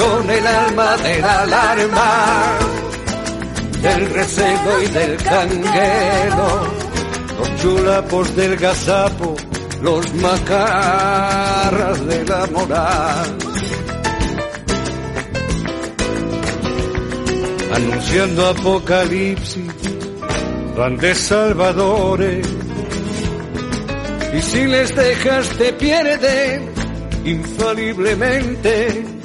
son el alma de la alarma, del recelo y del canguero, los chulapos del gazapo, los macarras de la moral. Anunciando apocalipsis de salvadores. Y si les dejas te pierden infaliblemente.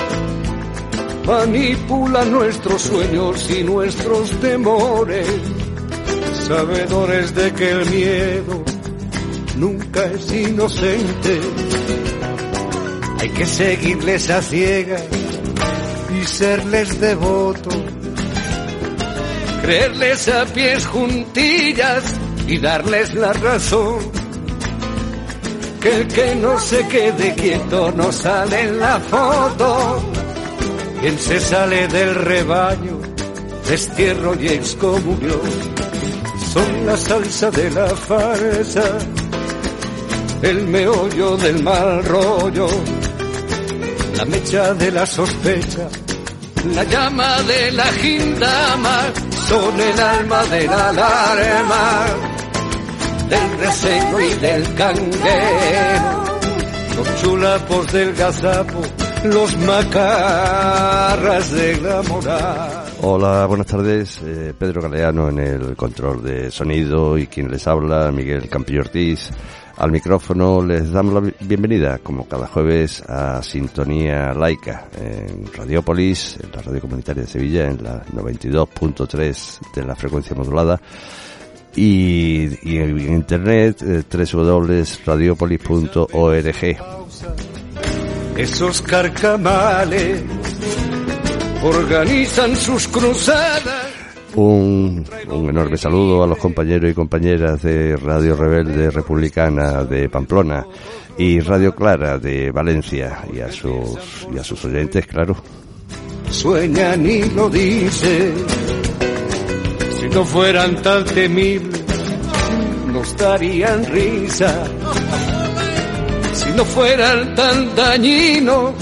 Manipulan nuestros sueños y nuestros temores, sabedores de que el miedo nunca es inocente. Hay que seguirles a ciegas y serles devotos creerles a pies juntillas y darles la razón. Que el que no se quede quieto no sale en la foto. Quien se sale del rebaño, destierro y excomunión. Son la salsa de la farsa, el meollo del mal rollo, la mecha de la sospecha, la llama de la gindama son el alma de la alarma, del reseño y del canguero, los chulapos del gazapo, los macarras de la moral. Hola, buenas tardes. Eh, Pedro Galeano en el control de sonido y quien les habla, Miguel Campillo Ortiz. Al micrófono les damos la bienvenida, como cada jueves, a Sintonía Laica en Radiopolis, en la radio comunitaria de Sevilla, en la 92.3 de la frecuencia modulada y, en internet eh, www.radiopolis.org. Esos carcamales organizan sus cruzadas un, enorme saludo a los compañeros y compañeras de Radio Rebelde Republicana de Pamplona y Radio Clara de Valencia y a sus, y a sus oyentes, claro. Sueñan y lo dicen, si no fueran tan temibles, nos darían risa. Si no fueran tan dañinos,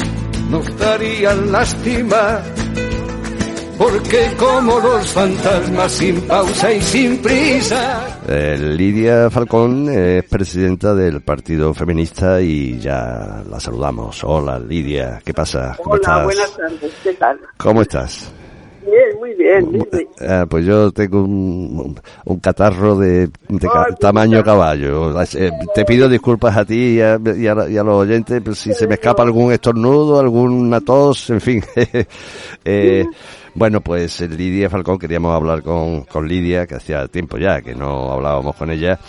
nos darían lástima porque como los fantasmas sin pausa y sin prisa. Eh, Lidia Falcón es presidenta del Partido Feminista y ya la saludamos. Hola Lidia, ¿qué pasa? ¿Cómo Hola, buenas tardes, ¿qué tal? ¿Cómo estás? Bien, muy bien. Ah, pues yo tengo un, catarro de, tamaño caballo. Eh, te pido disculpas a ti y a, los oyentes pues, si se me escapa algún estornudo, alguna tos, en fin. eh, bueno, pues eh, Lidia Falcón, queríamos hablar con, con Lidia, que hacía tiempo ya que no hablábamos con ella,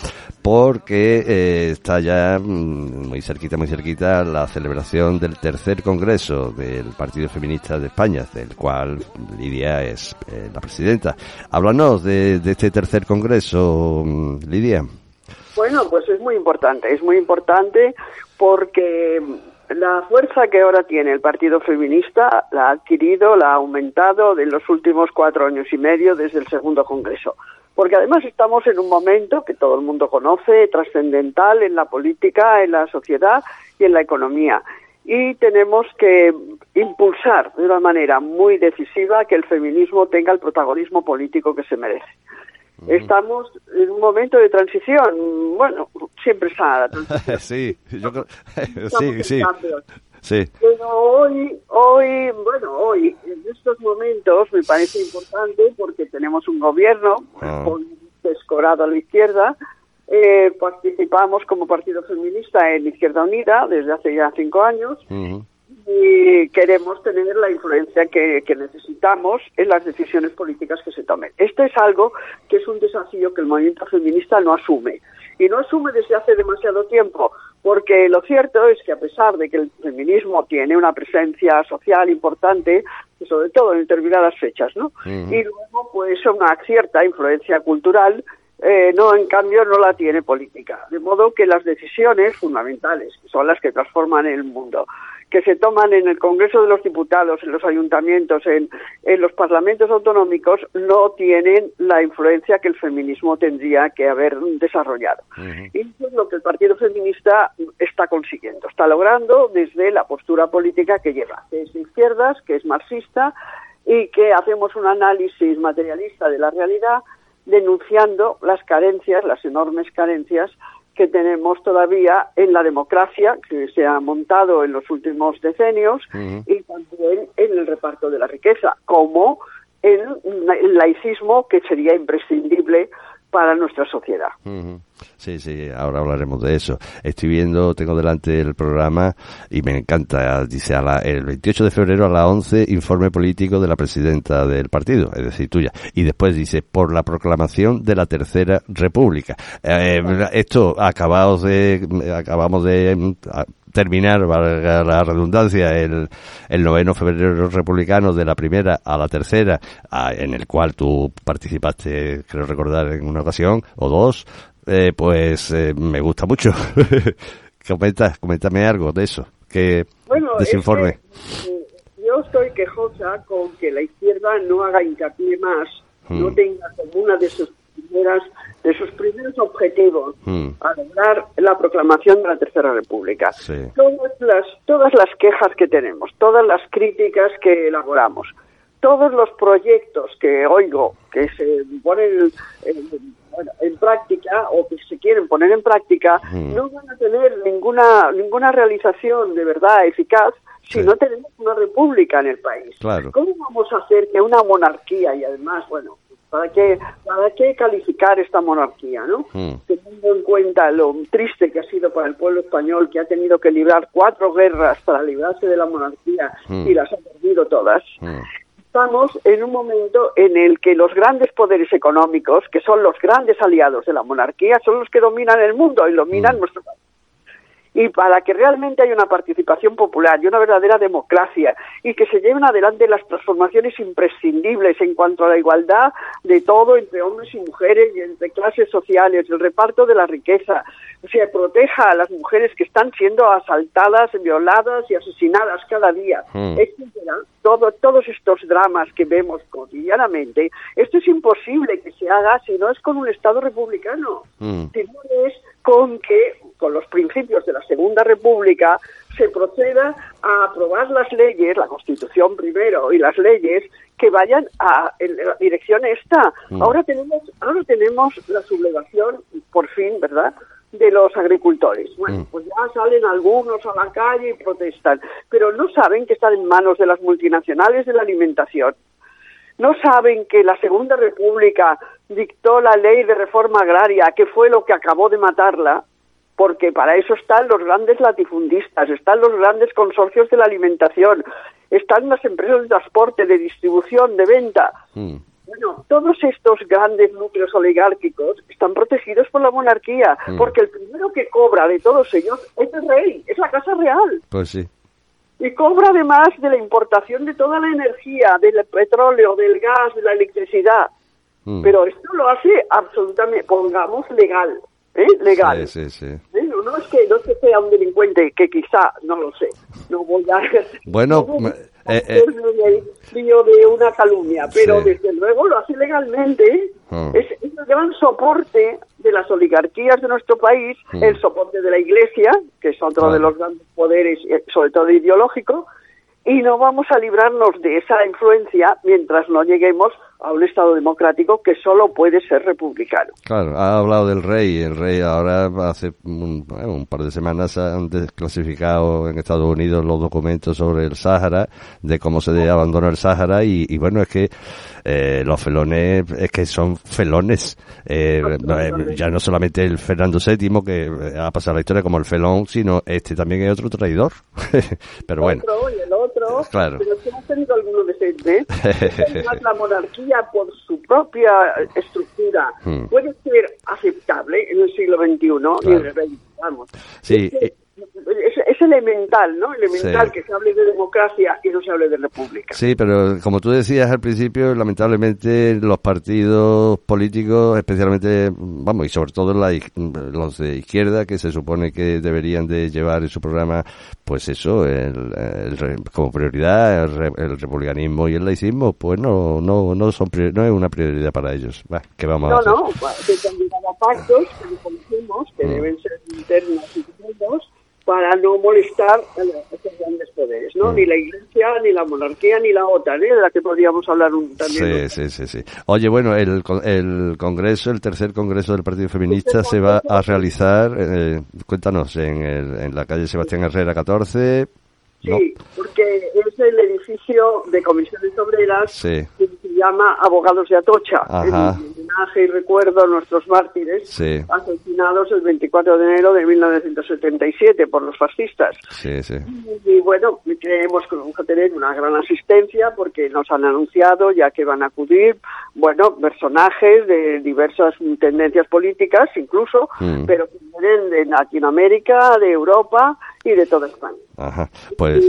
porque eh, está ya mm, muy cerquita, muy cerquita la celebración del tercer congreso del Partido Feminista de España, del cual Lidia es eh, la presidenta. Háblanos de, de este tercer congreso, mm, Lidia. Bueno, pues es muy importante, es muy importante porque la fuerza que ahora tiene el Partido Feminista la ha adquirido, la ha aumentado en los últimos cuatro años y medio desde el segundo Congreso. Porque además estamos en un momento que todo el mundo conoce, trascendental en la política, en la sociedad y en la economía. Y tenemos que impulsar de una manera muy decisiva que el feminismo tenga el protagonismo político que se merece. Estamos en un momento de transición. Bueno, siempre está la transición. sí, yo creo, sí, sí. Sí. Pero hoy, hoy, bueno, hoy, en estos momentos me parece importante porque tenemos un gobierno ah. con escorado a la izquierda. Eh, participamos como partido feminista en Izquierda Unida desde hace ya cinco años y queremos tener la influencia que, necesitamos en las decisiones políticas que se tomen. Esto es algo que es un desafío que el movimiento feminista no asume. Y no asume desde hace demasiado tiempo, porque lo cierto es que a pesar de que el feminismo tiene una presencia social importante, sobre todo en determinadas fechas, ¿no? Y luego, pues, una cierta influencia cultural eh, no, en cambio, no la tiene política. De modo que las decisiones fundamentales, que son las que transforman el mundo, que se toman en el Congreso de los Diputados, en los ayuntamientos, en, los parlamentos autonómicos, no tienen la influencia que el feminismo tendría que haber desarrollado. Y eso es lo que el Partido Feminista está consiguiendo, está logrando desde la postura política que lleva, que es de izquierdas, que es marxista y que hacemos un análisis materialista de la realidad denunciando las carencias, las enormes carencias que tenemos todavía en la democracia que se ha montado en los últimos decenios y también en el reparto de la riqueza, como en el laicismo que sería imprescindible para nuestra sociedad. Sí, sí, ahora hablaremos de eso. Estoy viendo, tengo delante el programa y me encanta, dice a la, el 28 de febrero a las 11, informe político de la presidenta del partido, es decir, tuya. Y después dice, por la proclamación de la Tercera República. Eh, esto acabamos de, acabamos de terminar, valga la redundancia, el, el noveno febrero republicano de la primera a la tercera, en el cual tú participaste, creo recordar, en una ocasión o dos, eh, pues eh, me gusta mucho. Comenta, coméntame algo de eso, que bueno, desinforme. Eh, yo estoy quejosa con que la izquierda no haga hincapié más, no hmm. tenga como una de sus primeras de sus primeros objetivos hmm. a lograr la proclamación de la Tercera República. Todas, las, todas las quejas que tenemos, todas las críticas que elaboramos, todos los proyectos que oigo que se ponen en, práctica o que se quieren poner en práctica hmm. no van a tener ninguna ninguna realización de verdad eficaz si no tenemos una república en el país. ¿Cómo vamos a hacer que una monarquía y además, bueno, ¿Para qué, ¿Para qué calificar esta monarquía, no? Hmm. Teniendo en cuenta lo triste que ha sido para el pueblo español, que ha tenido que librar cuatro guerras para librarse de la monarquía hmm. y las ha perdido todas. Hmm. Estamos en un momento en el que los grandes poderes económicos, que son los grandes aliados de la monarquía, son los que dominan el mundo y dominan nuestro país y para que realmente haya una participación popular y una verdadera democracia y que se lleven adelante las transformaciones imprescindibles en cuanto a la igualdad de todo entre hombres y mujeres y entre clases sociales, el reparto de la riqueza, se proteja a las mujeres que están siendo asaltadas, violadas y asesinadas cada día, mm. Todo, todos estos dramas que vemos cotidianamente, esto es imposible que se haga si no es con un Estado republicano, mm. si no es con que, con los principios de la Segunda República, se proceda a aprobar las leyes, la Constitución primero y las leyes que vayan a en la dirección esta. Mm. Ahora tenemos ahora tenemos la sublevación por fin, ¿verdad? de los agricultores. Bueno, mm. pues ya salen algunos a la calle y protestan, pero no saben que están en manos de las multinacionales de la alimentación. No saben que la Segunda República dictó la ley de reforma agraria, que fue lo que acabó de matarla, porque para eso están los grandes latifundistas, están los grandes consorcios de la alimentación, están las empresas de transporte, de distribución, de venta. Mm. Bueno, todos estos grandes núcleos oligárquicos están protegidos por la monarquía, mm. porque el primero que cobra de todos ellos es el rey, es la Casa Real. Pues sí. Y cobra además de la importación de toda la energía, del petróleo, del gas, de la electricidad. Mm. Pero esto lo hace absolutamente, pongamos, legal. ¿Eh? legal. Sí, sí, sí. ¿Eh? No, es que, no que sea un delincuente, que quizá, no lo sé, no voy a... Bueno, eh, eh. de una calumnia, pero desde luego lo hace legalmente. Ah. Es, el gran soporte de las oligarquías de nuestro país, mm. el soporte de la Iglesia, que es otro de los grandes poderes, sobre todo ideológico, y no vamos a librarnos de esa influencia mientras no lleguemos a un Estado democrático que solo puede ser republicano. Claro, ha hablado del rey. El rey ahora hace un, par de semanas han desclasificado en Estados Unidos los documentos sobre el Sáhara, de cómo se abandonó el Sáhara y, bueno, es que eh, los felones es que son felones. Eh, eh, ya no solamente el Fernando VII que ha pasado la historia como el felón, sino este también es otro traidor. pero bueno. Otro y el otro. Claro. Pero si hemos tenido alguno de la monarquía por su propia estructura hmm. puede ser aceptable en el siglo XXI y en el vamos. Sí es, elemental, ¿no? Elemental que se hable de democracia y no se hable de república. Sí, pero como tú decías al principio, lamentablemente los partidos políticos, especialmente, vamos, y sobre todo los de izquierda, que se supone que deberían de llevar en su programa, pues eso, el, como prioridad el, republicanismo y el laicismo, pues no no no son no es una prioridad para ellos. ¿qué vamos no, a hacer? No, no, pactos que conocemos, que mm. deben ser internos y segundos, para no molestar a estos grandes poderes, ¿no? Mm. Ni la Iglesia, ni la monarquía, ni la OTAN, ¿eh? de la que podríamos hablar un, también. Sí, sí, sí, sí. Oye, bueno, el, el Congreso, el tercer Congreso del Partido Feminista se va a realizar, eh, cuéntanos, en, el, en la calle Sebastián Herrera 14. Sí, porque es el edificio de comisiones obreras que se llama Abogados de Atocha. Ajá y recuerdo a nuestros mártires asesinados el 24 de enero de 1977 por los fascistas. Y, bueno, creemos que vamos a tener una gran asistencia porque nos han anunciado ya que van a acudir, bueno, personajes de diversas tendencias políticas incluso, mm. pero que vienen de Latinoamérica, de Europa y de toda España. pues...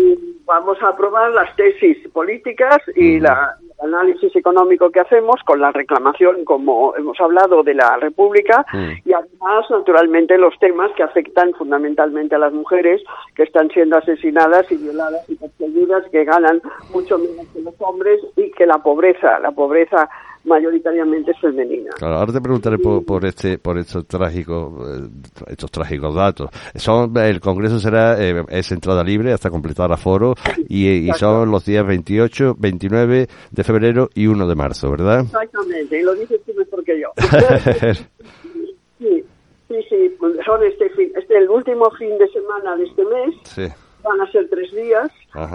vamos a aprobar las tesis políticas y la análisis económico que hacemos con la reclamación, como hemos hablado, de la República y además, naturalmente, los temas que afectan fundamentalmente a las mujeres que están siendo asesinadas y violadas y perseguidas, que ganan mucho menos que los hombres y que la pobreza, la pobreza mayoritariamente femenina. Claro, ahora te preguntaré por, este, por estos trágicos, eh, estos trágicos datos. Son, el Congreso será, eh, es entrada libre hasta completar aforo y, y son los días 28, 29 de febrero y 1 de marzo, ¿verdad? Exactamente, y lo dices tú mejor que yo. sí, sí, sí, son este fin, este el último fin de semana de este mes. Sí van a ser tres días.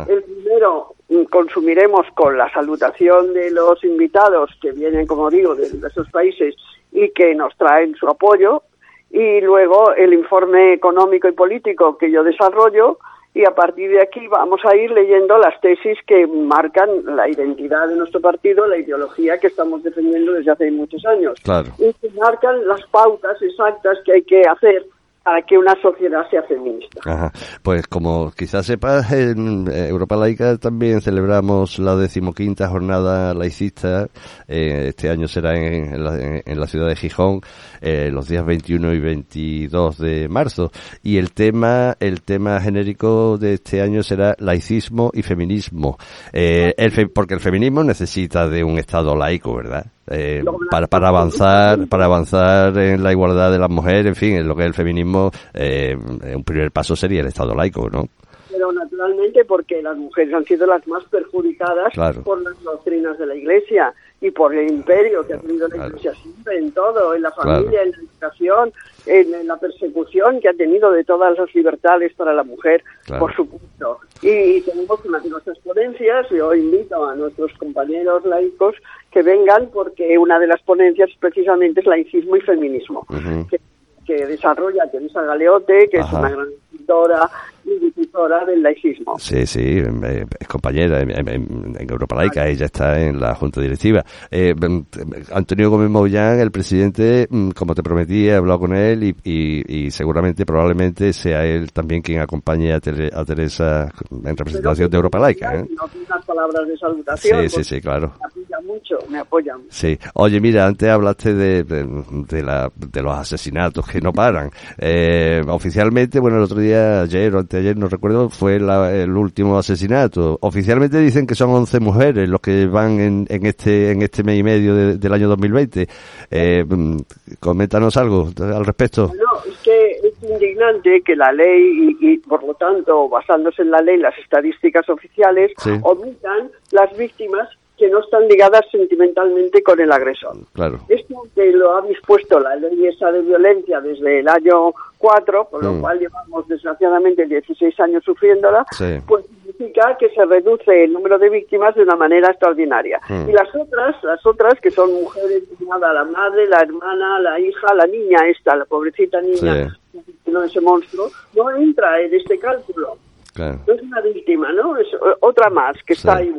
El primero mm, consumiremos con la salutación de los invitados que vienen, como digo, de diversos países y que nos traen su apoyo. Y luego el informe económico y político que yo desarrollo y a partir de aquí vamos a ir leyendo las tesis que marcan la identidad de nuestro partido, la ideología que estamos defendiendo desde hace muchos años. Y que marcan las pautas exactas que hay que hacer para que una sociedad sea feminista. Pues como quizás sepas, en Europa Laica también celebramos la decimoquinta jornada laicista. Eh, este año será en, la, ciudad de Gijón, eh, los días 21 y 22 de marzo. Y el tema, el tema genérico de este año será laicismo y feminismo. Eh, porque el feminismo necesita de un Estado laico, ¿verdad? Eh, para, para avanzar para avanzar en la igualdad de las mujeres, en fin, en lo que es el feminismo, eh, un primer paso sería el Estado laico, ¿no? Pero naturalmente porque las mujeres han sido las más perjudicadas por las doctrinas de la Iglesia y por el imperio que ha tenido la Iglesia siempre en todo, en la familia, en la educación, en, la persecución que ha tenido de todas las libertades para la mujer, por supuesto. Y, tenemos una de nuestras ponencias, yo invito a nuestros compañeros laicos que vengan porque una de las ponencias precisamente es laicismo y feminismo, que, que, desarrolla Teresa Galeote, que es una gran escritora del laicismo. Sí, sí, eh, es compañera en, Europa Laica, ella está en la junta directiva. Eh, Antonio Gómez Mollán, el presidente, mm, como te prometí, he hablado con él y, y, seguramente, probablemente sea él también quien acompañe a, Teresa en representación de Europa Laica. ¿eh? No unas palabras de salutación. Sí, sí, sí, claro. Mucho, me apoyan. Sí. Oye, mira, antes hablaste de, de, la, de los asesinatos que no paran. Eh, oficialmente, bueno, el otro día, ayer o anteayer, no recuerdo, fue el último asesinato. Oficialmente dicen que son 11 mujeres los que van en, en este en este mes y medio del año 2020. Eh, coméntanos algo al respecto. No, es que es indignante que la ley y, por lo tanto basándose en la ley las estadísticas oficiales omitan las víctimas que no están ligadas sentimentalmente con el agresor. Claro. Esto que lo ha dispuesto la ley esa de violencia desde el año 4, con lo Mm. cual llevamos desgraciadamente 16 años sufriéndola, Sí. pues significa que se reduce el número de víctimas de una manera extraordinaria. Mm. Y las otras, las otras que son mujeres, nada, la madre, la hermana, la hija, la niña esta, la pobrecita niña, no ese monstruo, no entra en este cálculo. Claro. No es una víctima, ¿no? Es otra más que está Sí. ahí.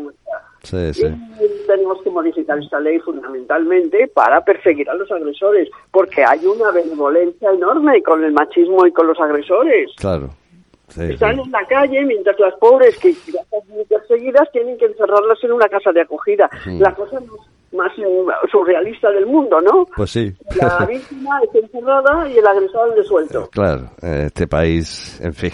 Sí, sí. Y tenemos que modificar esta ley fundamentalmente para perseguir a los agresores, porque hay una benevolencia enorme con el machismo y con los agresores. Claro. Sí, Están sí. en la calle mientras las pobres que ya están muy perseguidas tienen que encerrarlas en una casa de acogida. Mm. La cosa más, más, eh, surrealista del mundo, ¿no? Pues sí. La víctima está encerrada y el agresor de suelto. Claro, este país, en fin,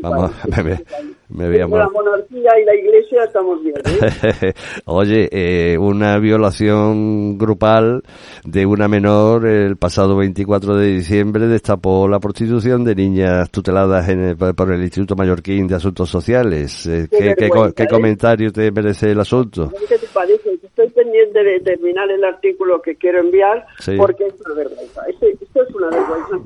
vamos, me, me, me voy a Entre la monarquía y la iglesia estamos bien. ¿eh? Oye, eh, una violación grupal de una menor el pasado 24 de diciembre destapó la prostitución de niñas tuteladas en el- por el Instituto Mallorquín de Asuntos Sociales. Eh, Qué ¿qué, qué ¿eh? comentario te merece el asunto? ¿Qué te parece? Estoy pendiente de terminar el artículo que quiero enviar Sí. porque es una vergüenza. Este- esto es una vergüenza.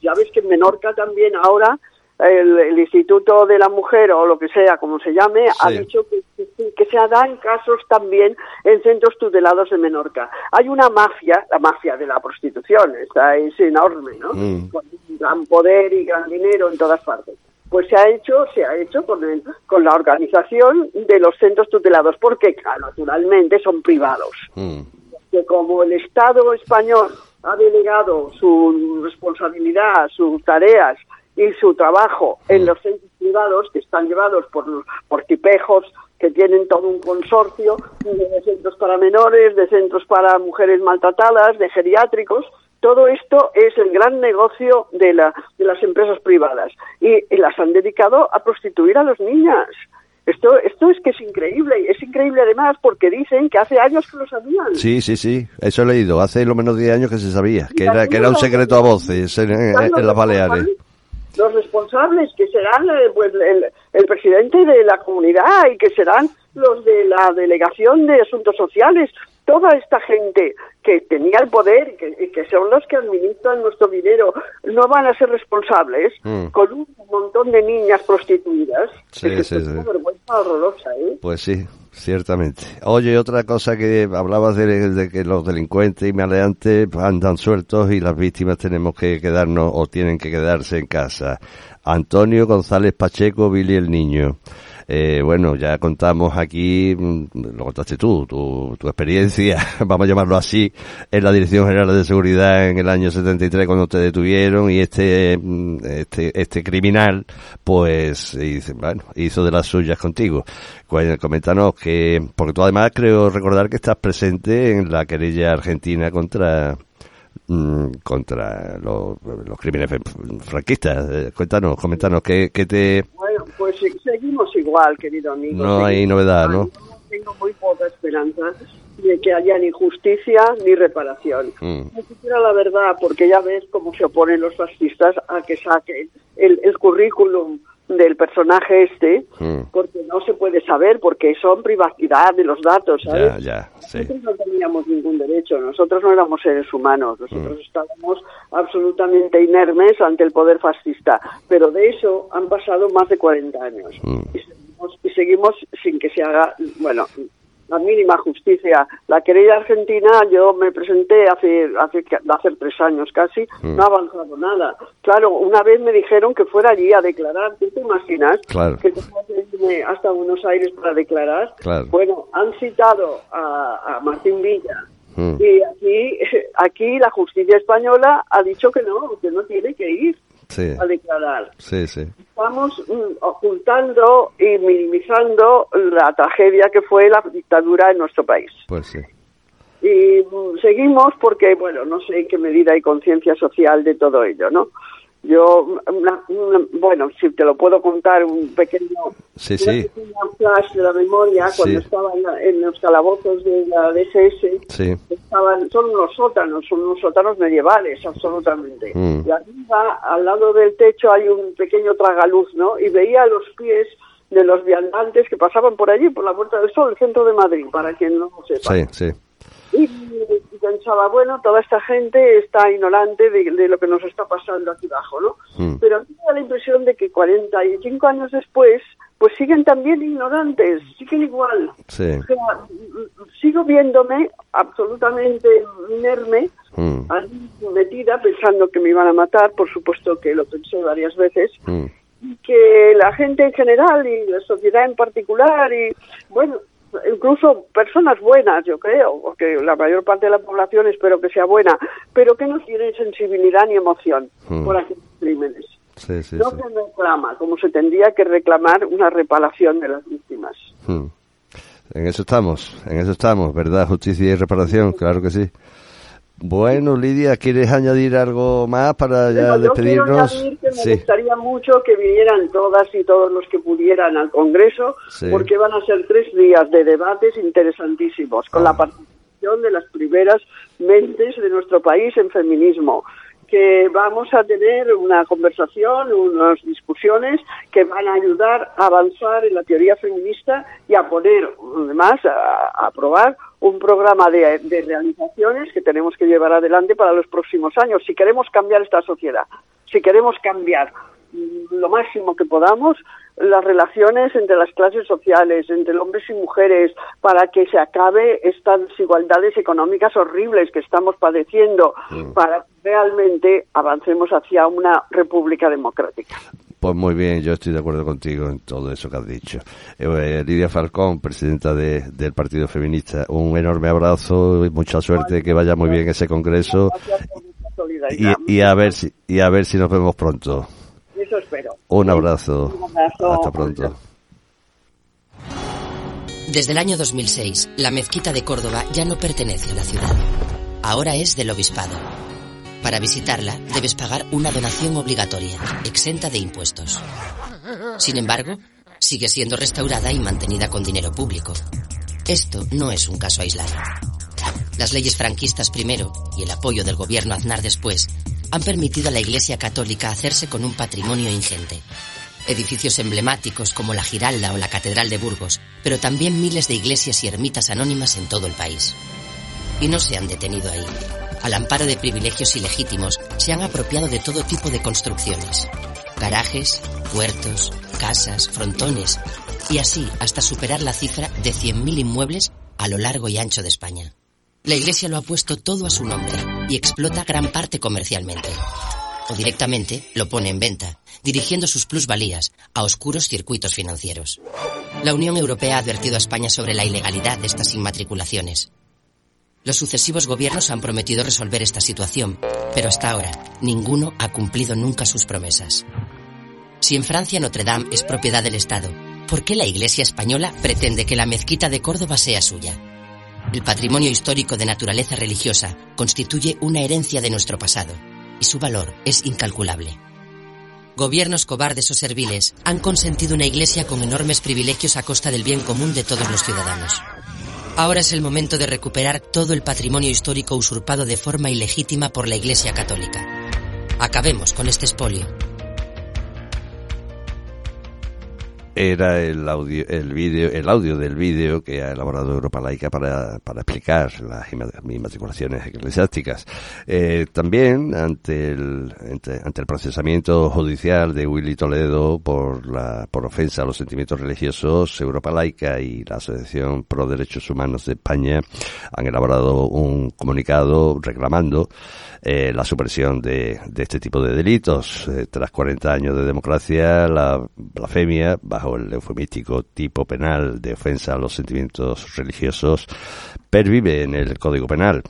Ya ves que en Menorca también ahora el, el Instituto de la Mujer o lo que sea, como se llame, ha dicho que, que- que se dan casos también en centros tutelados de Menorca. Hay una mafia, la mafia de la prostitución, esta es enorme, ¿no? Mm. Con gran poder y gran dinero en todas partes. Pues se ha hecho, se ha hecho con, el- con la organización de los centros tutelados, porque naturalmente son privados Mm, que como el Estado español ha delegado su responsabilidad, sus tareas y su trabajo en los centros privados que están llevados por, por tipejos que tienen todo un consorcio de centros para menores, de centros para mujeres maltratadas, de geriátricos, todo esto es el gran negocio de, la, de las empresas privadas y, y las han dedicado a prostituir a las niñas. Esto, esto es que es increíble, es increíble además porque dicen que hace años que lo sabían. Sí, sí, sí, eso he leído. Hace lo menos 10 años que se sabía, que era, que era un secreto a voces en, en- en las Baleares. Los responsables que serán eh, pues, el, el presidente de la comunidad y que serán los de la delegación de asuntos sociales, toda esta gente que tenía el poder y que, son los que administran nuestro dinero, no van a ser responsables Mm. con un montón de niñas prostituidas. Sí, Es que sí, esto es sí. una vergüenza horrorosa, ¿eh? Pues sí, ciertamente. Oye, otra cosa que hablabas de, de que los delincuentes y maleantes andan sueltos y las víctimas tenemos que quedarnos o tienen que quedarse en casa. Antonio González Pacheco, Billy el Niño. Eh, bueno, ya contamos aquí, mm, lo contaste tú, tu, tu experiencia, vamos a llamarlo así, en la Dirección General de Seguridad en el año 73 cuando te detuvieron y este, mm, este, este criminal, pues, hizo, bueno, hizo de las suyas contigo. Cu- Coméntanos que, porque tú además creo recordar que estás presente en la querella argentina contra, mm, contra los, los crímenes fran- franquistas. Eh, Cuéntanos, coméntanos, ¿qué, qué te, pues seguimos igual, querido amigo. No hay novedad. ¿no? Tengo muy poca esperanza de que haya ni justicia ni reparación. Mm. Ni siquiera la verdad, porque ya ves cómo se oponen los fascistas a que saquen el, el currículum del personaje este, Mm. porque no se puede saber, porque son privacidad de los datos, ¿sabes? Ya, ya, sí. Nosotros no teníamos ningún derecho, nosotros no éramos seres humanos, nosotros Mm. estábamos absolutamente inermes ante el poder fascista, pero de eso han pasado más de 40 años Mm. y, seguimos, y seguimos sin que se haga, bueno, la mínima justicia. La querella argentina, yo me presenté hace, hace, hace tres años casi, Mm. no ha avanzado nada. Claro, una vez me dijeron que fuera allí a declarar, ¿tú te imaginas? Claro. Que tengo que irme hasta Buenos Aires para declarar. Claro. Bueno, han citado a, a Martín Villa Mm. y aquí, aquí la justicia española ha dicho que no, que no tiene que ir Sí, a declarar. sí, sí. Estamos mm, ocultando y minimizando la tragedia que fue la dictadura en nuestro país. Pues sí. Y mm, seguimos porque, bueno, no sé en qué medida hay conciencia social de todo ello, ¿no? Yo, una- una- bueno, si te lo puedo contar, un pequeño, Sí, sí. flash de la memoria, Sí. cuando estaba en, la- en los calabozos de la DSS, Sí. estaban, son unos sótanos, son unos sótanos medievales, absolutamente. Mm. Y arriba, al lado del techo, hay un pequeño tragaluz, ¿no? Y veía los pies de los viandantes que pasaban por allí, por la Puerta del Sol, el centro de Madrid, para quien no lo sepa. Sí, sí. Y, y pensaba, bueno, toda esta gente está ignorante de, de lo que nos está pasando aquí abajo, ¿no? Mm. Pero a mí me da la impresión de que 45 años después, pues siguen también ignorantes, siguen igual. Sí. O sea, sigo viéndome absolutamente inerme, Mm. metida, pensando que me iban a matar, por supuesto que lo pensé varias veces, Mm. y que la gente en general y la sociedad en particular y bueno incluso personas buenas yo creo porque la mayor parte de la población espero que sea buena pero que no tienen sensibilidad ni emoción Hmm. por aquellos crímenes Sí, sí, no sí. se reclama como se tendría que reclamar una reparación de las víctimas Mm. En eso estamos, en eso estamos, ¿verdad? Justicia y reparación, claro que sí. Bueno, Lidia, ¿quieres añadir algo más para ya yo quiero despedirnos? añadir que me Sí, gustaría mucho que vinieran todas y todos los que pudieran al Congreso, Sí. porque van a ser tres días de debates interesantísimos, con Ah. la participación de las primeras mentes de nuestro país en feminismo que vamos a tener una conversación, unas discusiones que van a ayudar a avanzar en la teoría feminista y a poner, además, a, aprobar un programa de, realizaciones que tenemos que llevar adelante para los próximos años. Si queremos cambiar esta sociedad, si queremos cambiar lo máximo que podamos las relaciones entre las clases sociales, entre hombres y mujeres, para que se acabe estas desigualdades económicas horribles que estamos padeciendo, para que realmente avancemos hacia una república democrática. pues muy bien, yo estoy de acuerdo contigo en todo eso que has dicho. Eh, Lidia Falcón, presidenta de- del Partido Feminista, un enorme abrazo y mucha suerte, que vaya muy bien ese congreso y, y a ver si y a ver si nos vemos pronto. Eso espero. Un abrazo. Un abrazo. Hasta pronto. Desde el año 2006, la mezquita de Córdoba ya no pertenece a la ciudad. Ahora es del obispado. Para visitarla, debes pagar una donación obligatoria, exenta de impuestos. Sin embargo, sigue siendo restaurada y mantenida con dinero público. Esto no es un caso aislado. Las leyes franquistas primero y el apoyo del gobierno Aznar después han permitido a la Iglesia Católica hacerse con un patrimonio ingente. Edificios emblemáticos como la Giralda o la Catedral de Burgos, pero también miles de iglesias y ermitas anónimas en todo el país. Y no se han detenido ahí. Al amparo de privilegios ilegítimos, se han apropiado de todo tipo de construcciones. Garajes, huertos, casas, frontones, y así hasta superar la cifra de 100.000 inmuebles a lo largo y ancho de España. La Iglesia lo ha puesto todo a su nombre y explota gran parte comercialmente. O directamente lo pone en venta, dirigiendo sus plusvalías a oscuros circuitos financieros. La Unión Europea ha advertido a España sobre la ilegalidad de estas inmatriculaciones. Los sucesivos gobiernos han prometido resolver esta situación, pero hasta ahora ninguno ha cumplido nunca sus promesas. Si en Francia Notre Dame es propiedad del Estado, ¿por qué la Iglesia española pretende que la mezquita de Córdoba sea suya? El patrimonio histórico de naturaleza religiosa constituye una herencia de nuestro pasado, y su valor es incalculable. Gobiernos cobardes o serviles han consentido una iglesia con enormes privilegios a costa del bien común de todos los ciudadanos. Ahora es el momento de recuperar todo el patrimonio histórico usurpado de forma ilegítima por la Iglesia Católica. Acabemos con este espolio. Era el audio, el vídeo, el audio del vídeo que ha elaborado Europa Laica para, para explicar las inma- inmatriculaciones eclesiásticas. Eh, también ante el, ante, ante el procesamiento judicial de Willy Toledo por la, por ofensa a los sentimientos religiosos, Europa Laica y la Asociación Pro Derechos Humanos de España han elaborado un comunicado reclamando eh, la supresión de, de este tipo de delitos. Eh, tras 40 años de democracia, la blasfemia, bajo el eufemístico tipo penal de ofensa a los sentimientos religiosos, pervive en el Código Penal,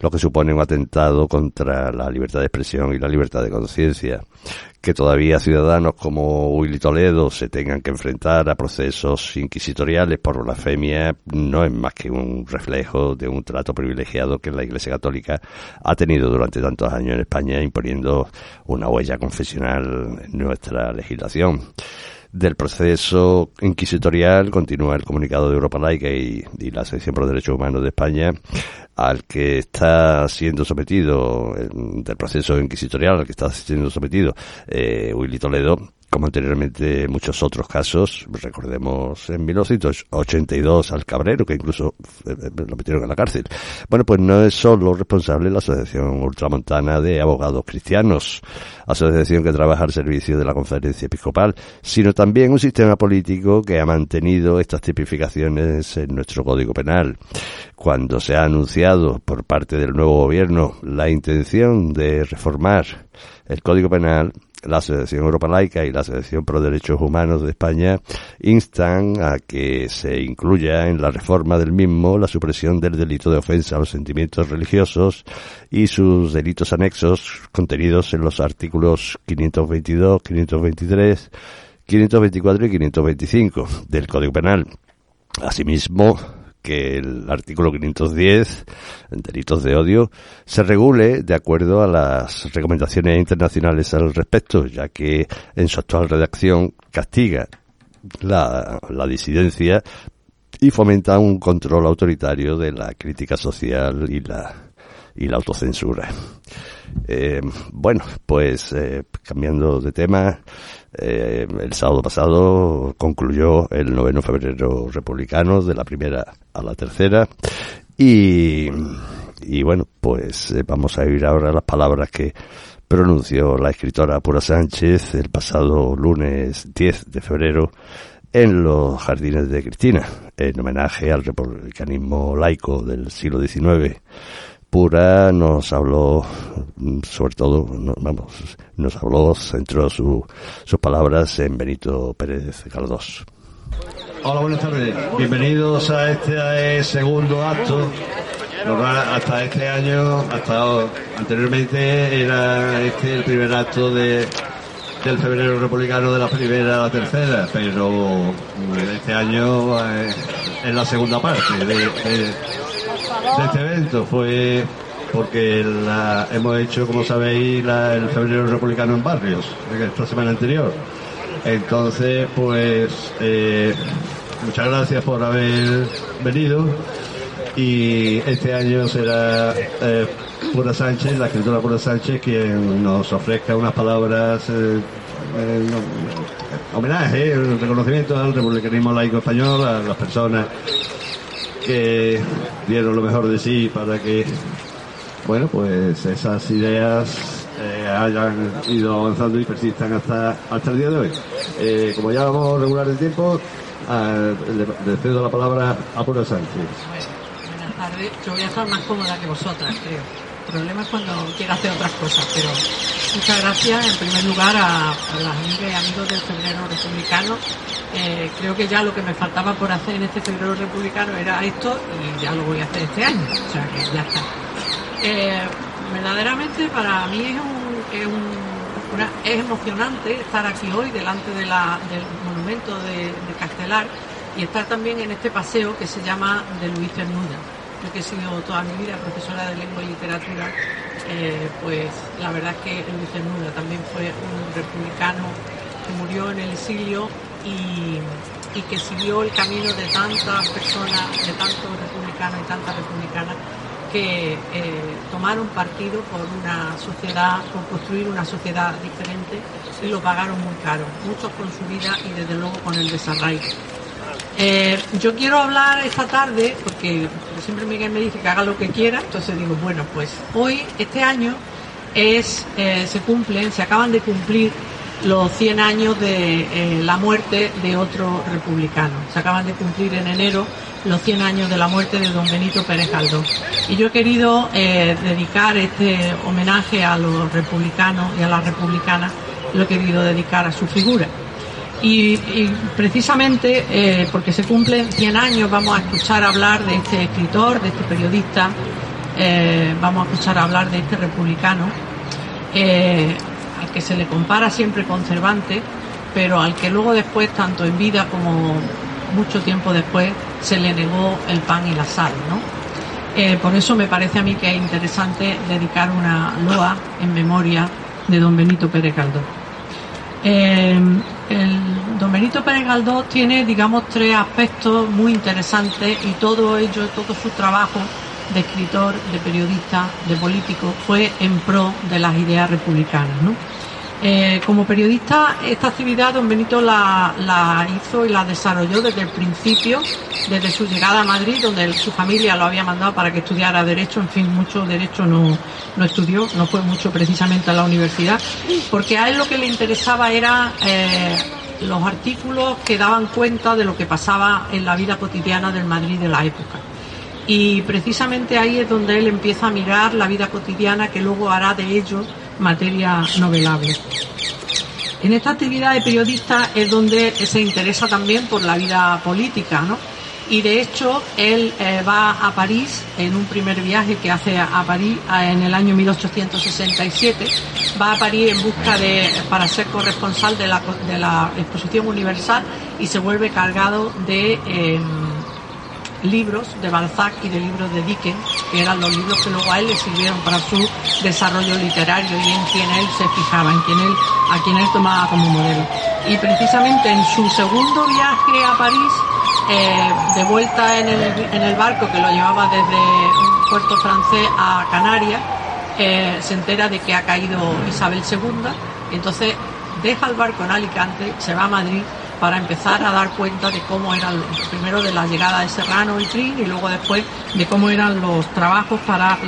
lo que supone un atentado contra la libertad de expresión y la libertad de conciencia. Que todavía ciudadanos como Willy Toledo se tengan que enfrentar a procesos inquisitoriales por blasfemia no es más que un reflejo de un trato privilegiado que la Iglesia Católica ha tenido durante tantos años en España, imponiendo una huella confesional en nuestra legislación del proceso inquisitorial continúa el comunicado de Europa Laica y, la Asociación por los Derechos Humanos de España al que está siendo sometido del proceso inquisitorial al que está siendo sometido eh, Willy Toledo como anteriormente muchos otros casos, recordemos en 1982 al Cabrero, que incluso eh, eh, lo metieron en la cárcel. Bueno, pues no es solo responsable la Asociación Ultramontana de Abogados Cristianos, asociación que trabaja al servicio de la Conferencia Episcopal, sino también un sistema político que ha mantenido estas tipificaciones en nuestro Código Penal. Cuando se ha anunciado por parte del nuevo gobierno la intención de reformar el Código Penal, la Asociación Europa Laica y la Asociación Pro Derechos Humanos de España instan a que se incluya en la reforma del mismo la supresión del delito de ofensa a los sentimientos religiosos y sus delitos anexos contenidos en los artículos 522, 523, 524 y 525 del Código Penal. Asimismo, que el artículo 510, delitos de odio, se regule de acuerdo a las recomendaciones internacionales al respecto, ya que en su actual redacción castiga la, la disidencia y fomenta un control autoritario de la crítica social y la, y la autocensura. Eh, bueno, pues eh, cambiando de tema, eh, el sábado pasado concluyó el noveno febrero republicano de la primera a la tercera y, y bueno, pues vamos a oír ahora las palabras que pronunció la escritora Pura Sánchez el pasado lunes 10 de febrero en los jardines de Cristina, en homenaje al republicanismo laico del siglo XIX. Pura nos habló, sobre todo, vamos, nos habló, centró su, sus palabras en Benito Pérez Galdós. Hola, buenas tardes. Bienvenidos a este segundo acto. Hasta este año, hasta anteriormente era este el primer acto de, del febrero republicano de la primera a la tercera, pero este año eh, es la segunda parte de este evento fue porque la, hemos hecho, como sabéis, la, el febrero republicano en barrios, esta semana anterior. Entonces, pues, eh, muchas gracias por haber venido y este año será eh, Pura Sánchez, la escritora Pura Sánchez, quien nos ofrezca unas palabras eh, eh homenaje, reconocimiento al republicanismo laico español, a las personas que dieron lo mejor de sí para que, bueno, pues esas ideas eh, hayan ido avanzando y persistan hasta, hasta el día de hoy. Eh, como ya vamos a regular el tiempo, le, cedo la palabra a Pura Sánchez. Buenas tardes. Yo voy a estar más cómoda que vosotras, creo. El problema es cuando quiero hacer otras cosas, pero muchas gracias en primer lugar a, a las amigas y amigos del Febrero Republicano eh, creo que ya lo que me faltaba por hacer en este febrero republicano era esto y ya lo voy a hacer este año. O sea que ya está. Eh, verdaderamente para mí es, un, es, emocionante estar aquí hoy delante de la, del monumento de, Castelar y estar también en este paseo que se llama de Luis Cernuda. Yo que he sido toda mi vida profesora de lengua y literatura, eh, pues la verdad es que Luis Cernuda también fue un republicano que murió en el exilio y, que siguió el camino de tantas personas, de tantos republicanos y tantas republicanas que eh, tomaron partido por una sociedad, por construir una sociedad diferente y lo pagaron muy caro, muchos con su vida y desde luego con el desarraigo. Eh, yo quiero hablar esta tarde, porque siempre Miguel me dice que haga lo que quiera, entonces digo, bueno, pues hoy, este año, es, eh, se cumplen, se acaban de cumplir los 100 años de eh, la muerte de otro republicano. Se acaban de cumplir en enero los 100 años de la muerte de don Benito Pérez Galdós. Y yo he querido dedicar este homenaje a los republicanos y a las republicanas, lo he querido dedicar a su figura. Y, precisamente eh, porque se cumplen 100 años vamos a escuchar hablar de este escritor, de este periodista, vamos a escuchar hablar de este republicano que se le compara siempre con Cervantes, pero al que luego después, tanto en vida como mucho tiempo después, se le negó el pan y la sal, ¿no? Eh, por eso me parece a mí que es interesante dedicar una loa en memoria de don Benito Pérez Galdós. Eh, el, don Pérez Galdós tiene, digamos, tres aspectos muy interesantes y todo ello, todo su trabajo de escritor, de periodista, de político, fue en pro de las ideas republicanas. ¿no? Eh, como periodista, esta actividad don Benito la, hizo y la desarrolló desde el principio, desde su llegada a Madrid, donde su familia lo había mandado para que estudiara Derecho, en fin, mucho Derecho no, no estudió, no fue mucho precisamente a la universidad, porque a él lo que le interesaba era eh, los artículos que daban cuenta de lo que pasaba en la vida cotidiana del Madrid de la época. Y precisamente ahí es donde él empieza a mirar la vida cotidiana que luego hará de ello materia novelable. En esta actividad de periodista es donde se interesa también por la vida política, ¿no? Y de hecho él eh, va a París en un primer viaje que hace a París en el año 1867. Va a París en busca de para ser corresponsal de la, de la exposición universal y se vuelve cargado de em, libros de Balzac y de libros de Dickens, que eran los libros que luego a él le sirvieron para su desarrollo literario y en quien él se fijaba, en quien él, a quien él tomaba como modelo. Y precisamente en su segundo viaje a París, eh, de vuelta en el, barco que lo llevaba desde un puerto francés a Canarias, eh, se entera de que ha caído Isabel II, entonces deja el barco en Alicante, se va a Madrid para empezar a dar cuenta de cómo eran, primero de la llegada de Serrano y Trin y luego después de cómo eran los trabajos para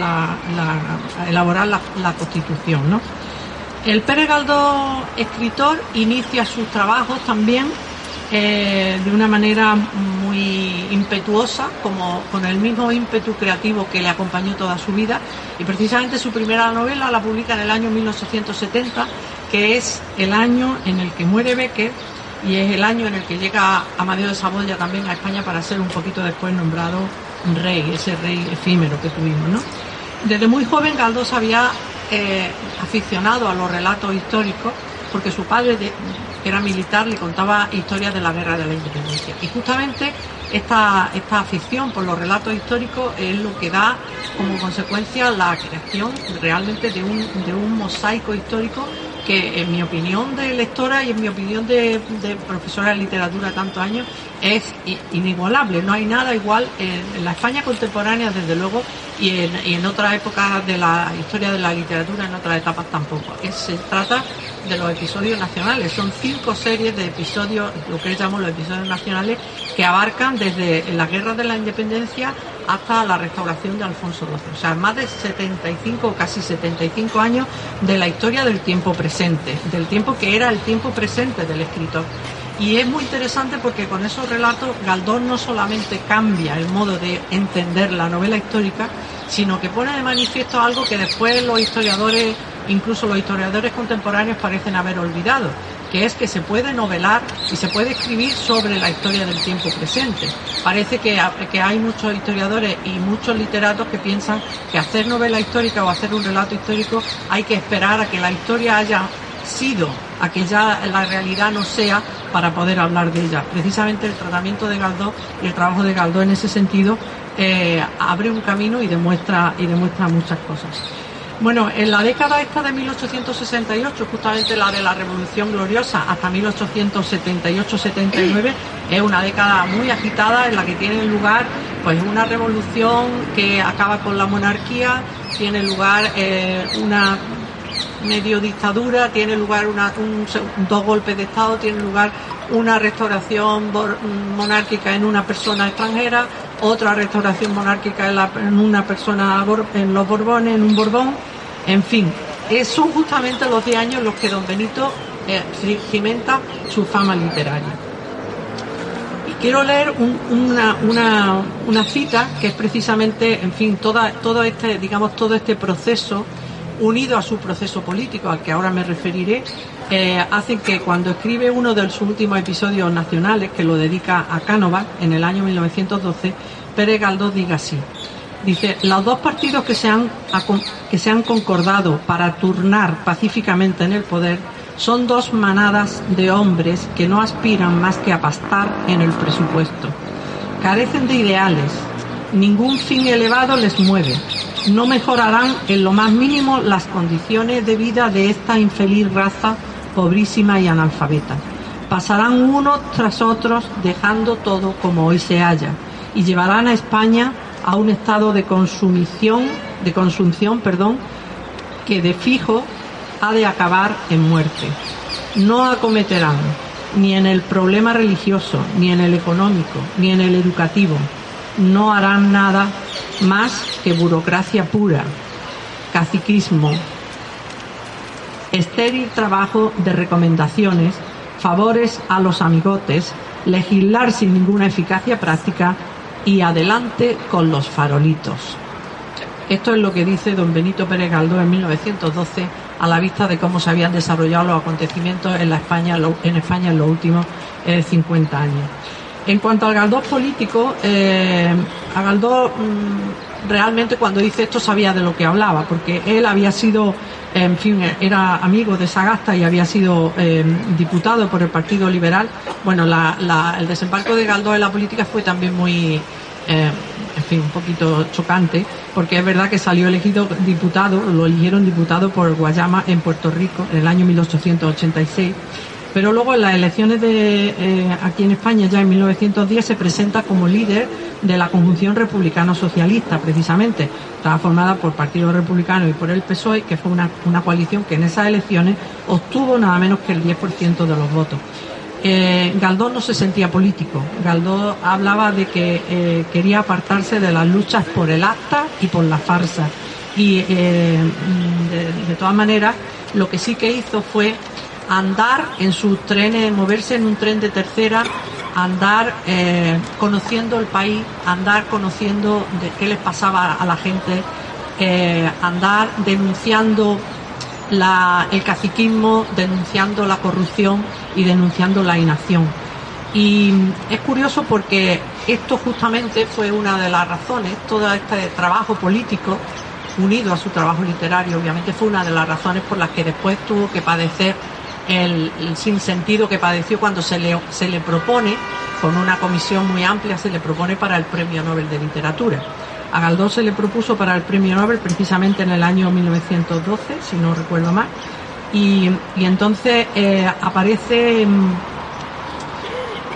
elaborar la, constitución. El Pérez Galdós, escritor, inicia sus trabajos también eh, de una manera muy impetuosa, como con el mismo ímpetu creativo que le acompañó toda su vida. Y precisamente su primera novela la publica en el año 1870, que es el año en el que muere Becker y es el año en el que llega Amadeo de Saboya también a España para ser un poquito después nombrado rey, ese rey efímero que tuvimos, ¿no? Desde muy joven Galdós había eh, aficionado a los relatos históricos porque su padre era militar, le contaba historias de la guerra de la independencia. Y justamente esta, esta afición por los relatos históricos es lo que da como consecuencia la creación realmente de un, de un mosaico histórico que en mi opinión de lectora y en mi opinión de, profesora de literatura tantos años es inigualable. No hay nada igual en, la España contemporánea, desde luego, y en, otras épocas de la historia de la literatura, en otras etapas tampoco. se trata de los episodios nacionales. Son cinco series de episodios, lo que llamamos los episodios nacionales, que abarcan desde la guerra de la independencia hasta la restauración de Alfonso XII. O sea, más de 75 o casi 75 años de la historia del tiempo presente, del tiempo que era el tiempo presente del escritor. Y es muy interesante porque con esos relatos Galdós no solamente cambia el modo de entender la novela histórica, sino que pone de manifiesto algo que después los historiadores, incluso los historiadores contemporáneos, parecen haber olvidado, que es que se puede novelar y se puede escribir sobre la historia del tiempo presente. Parece que, que hay muchos historiadores y muchos literatos que piensan que hacer novela histórica o hacer un relato histórico hay que esperar a que la historia haya sido, a que ya la realidad no sea para poder hablar de ella. Precisamente el tratamiento de Galdós y el trabajo de Galdós en ese sentido eh, abre un camino y demuestra, y demuestra muchas cosas. Bueno, en la década esta de 1868, justamente la de la Revolución Gloriosa, hasta 1878-79, es una década muy agitada en la que tiene lugar pues una revolución que acaba con la monarquía, tiene lugar eh, una medio dictadura, tiene lugar una, un, dos golpes de Estado, tiene lugar una restauración monárquica en una persona extranjera, otra restauración monárquica en, una persona en los Borbones, en un Borbón, en fin, son justamente los 10 años los que don Benito eh, cimenta su fama literaria. Y quiero leer una, cita que es precisamente, en fin, toda, todo este, digamos, todo este proceso unido a su proceso político, al que ahora me referiré, eh, hacen que cuando escribe uno de sus últimos episodios nacionales, que lo dedica a Cánovas en el año 1912, Pérez Galdós diga así. Dice, los dos partidos que se, han, que se han concordado para turnar pacíficamente en el poder son dos manadas de hombres que no aspiran más que a pastar en el presupuesto. Carecen de ideales, ningún fin elevado les mueve, no mejorarán en lo más mínimo las condiciones de vida de esta infeliz raza pobrísima y analfabeta. Pasarán unos tras otros dejando todo como hoy se halla y llevarán a España a un estado de consumición, de consunción, perdón, que de fijo ha de acabar en muerte. No acometerán ni en el problema religioso, ni en el económico, ni en el educativo. No harán nada más que burocracia pura, caciquismo, estéril trabajo de recomendaciones, favores a los amigotes, legislar sin ninguna eficacia práctica y adelante con los farolitos. Esto es lo que dice don Benito Pérez Galdós en 1912 a la vista de cómo se habían desarrollado los acontecimientos en, la España, en España en los últimos 50 eh, años. En cuanto al Galdós político, eh, a Galdós mm, realmente cuando dice esto sabía de lo que hablaba, porque él había sido, en fin, era amigo de Sagasta y había sido eh, diputado por el Partido Liberal. Bueno, el desembarco de Galdós en la política fue también muy, eh, en fin, un poquito chocante, porque es verdad que salió elegido diputado, lo eligieron diputado por Guayama en Puerto Rico en el año 1886 pero luego en las elecciones de eh, aquí en España ya en 1910 se presenta como líder de la conjunción republicano-socialista precisamente estaba formada por Partido Republicano y por el PSOE que fue una, coalición que en esas elecciones obtuvo nada menos que el 10% de los votos eh, no se sentía político. Galdós hablaba de que eh, quería apartarse de las luchas por el acta y por la farsa. Y de, de todas maneras, lo que sí que hizo fue andar en sus trenes, moverse en un tren de tercera, andar eh, conociendo el país, andar conociendo de qué les pasaba a la gente, eh, andar denunciando el caciquismo, denunciando la corrupción y denunciando la inacción. Y es curioso porque esto justamente fue una de las razones, todo este trabajo político unido a su trabajo literario, obviamente fue una de las razones por las que después tuvo que padecer el, sinsentido que padeció cuando se le, se le propone, con una comisión muy amplia, se le propone para el Premio Nobel de Literatura. A Galdós se le propuso para el Premio Nobel precisamente en el año 1912, si no recuerdo mal, y, entonces eh, aparece